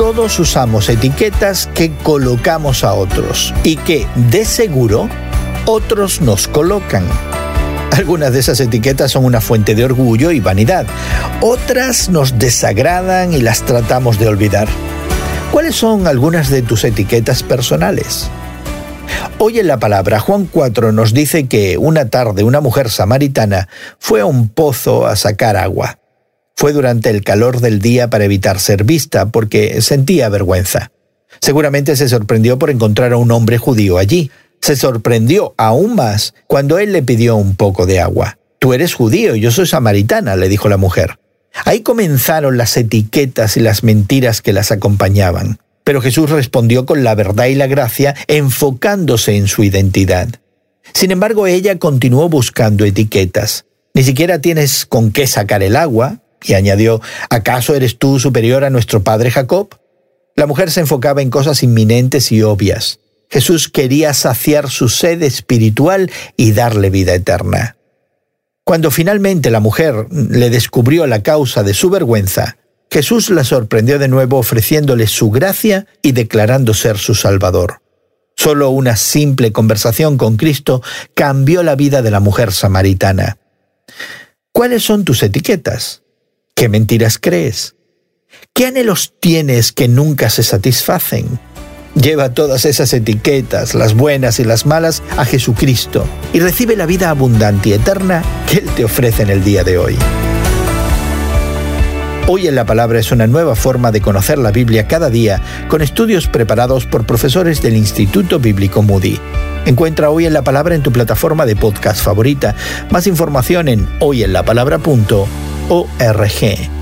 todos usamos etiquetas que colocamos a otros y que, de seguro, otros nos colocan. Algunas de esas etiquetas son una fuente de orgullo y vanidad. Otras nos desagradan y las tratamos de olvidar. ¿Cuáles son algunas de tus etiquetas personales? Hoy en la palabra Juan 4 nos dice que una tarde una mujer samaritana fue a un pozo a sacar agua. Fue durante el calor del día para evitar ser vista porque sentía vergüenza. Seguramente se sorprendió por encontrar a un hombre judío allí. Se sorprendió aún más cuando él le pidió un poco de agua. Tú eres judío, yo soy samaritana, le dijo la mujer. Ahí comenzaron las etiquetas y las mentiras que las acompañaban. Pero Jesús respondió con la verdad y la gracia, enfocándose en su identidad. Sin embargo, ella continuó buscando etiquetas. Ni siquiera tienes con qué sacar el agua, y añadió, ¿acaso eres tú superior a nuestro padre Jacob? La mujer se enfocaba en cosas inminentes y obvias. Jesús quería saciar su sed espiritual y darle vida eterna. Cuando finalmente la mujer le descubrió la causa de su vergüenza, Jesús la sorprendió de nuevo ofreciéndole su gracia y declarando ser su Salvador. Solo una simple conversación con Cristo cambió la vida de la mujer samaritana. ¿Cuáles son tus etiquetas? ¿Qué mentiras crees? ¿Qué anhelos tienes que nunca se satisfacen? Lleva todas esas etiquetas, las buenas y las malas, a Jesucristo y recibe la vida abundante y eterna que Él te ofrece en el día de hoy. Hoy en la Palabra es una nueva forma de conocer la Biblia cada día con estudios preparados por profesores del Instituto Bíblico Moody. Encuentra Hoy en la Palabra en tu plataforma de podcast favorita. Más información en hoyenlapalabra.org www.ecc.org.